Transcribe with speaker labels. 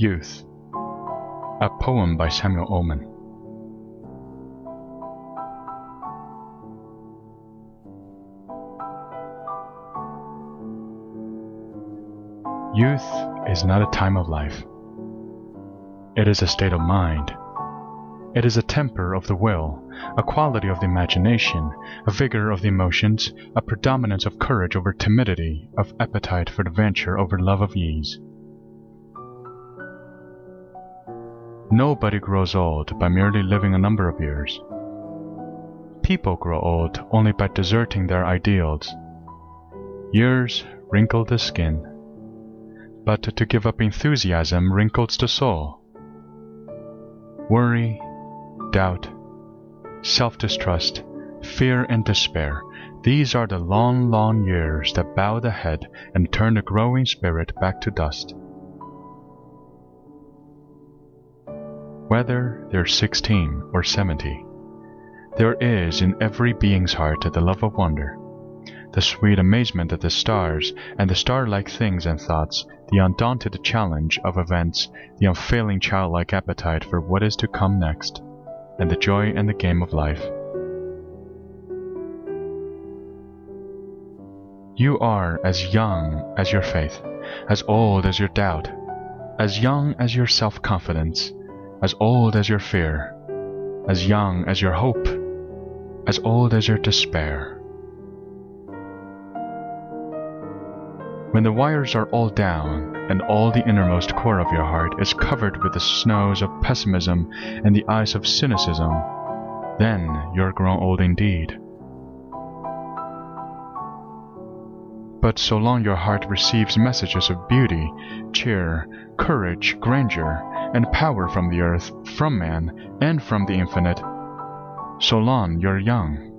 Speaker 1: Youth A poem by Samuel Ullman Youth is not a time of life. It is a state of mind. It is a temper of the will, a quality of the imagination, a vigor of the emotions, a predominance of courage over timidity, of appetite for adventure over love of ease. Nobody grows old by merely living a number of years. People grow old only by deserting their ideals. Years wrinkle the skin, but to give up enthusiasm wrinkles the soul. Worry, doubt, self distrust, fear, and despair these are the long, long years that bow the head and turn the growing spirit back to dust. Whether they're 16 or 70, there is in every being's heart the love of wonder, the sweet amazement at the stars and the star like things and thoughts, the undaunted challenge of events, the unfailing childlike appetite for what is to come next, and the joy and the game of life. You are as young as your faith, as old as your doubt, as young as your self confidence as old as your fear, as young as your hope, as old as your despair. When the wires are all down, and all the innermost core of your heart is covered with the snows of pessimism and the ice of cynicism, then you're grown old indeed. But so long your heart receives messages of beauty, cheer, courage, grandeur, and power from the earth, from man, and from the infinite, so long you're young.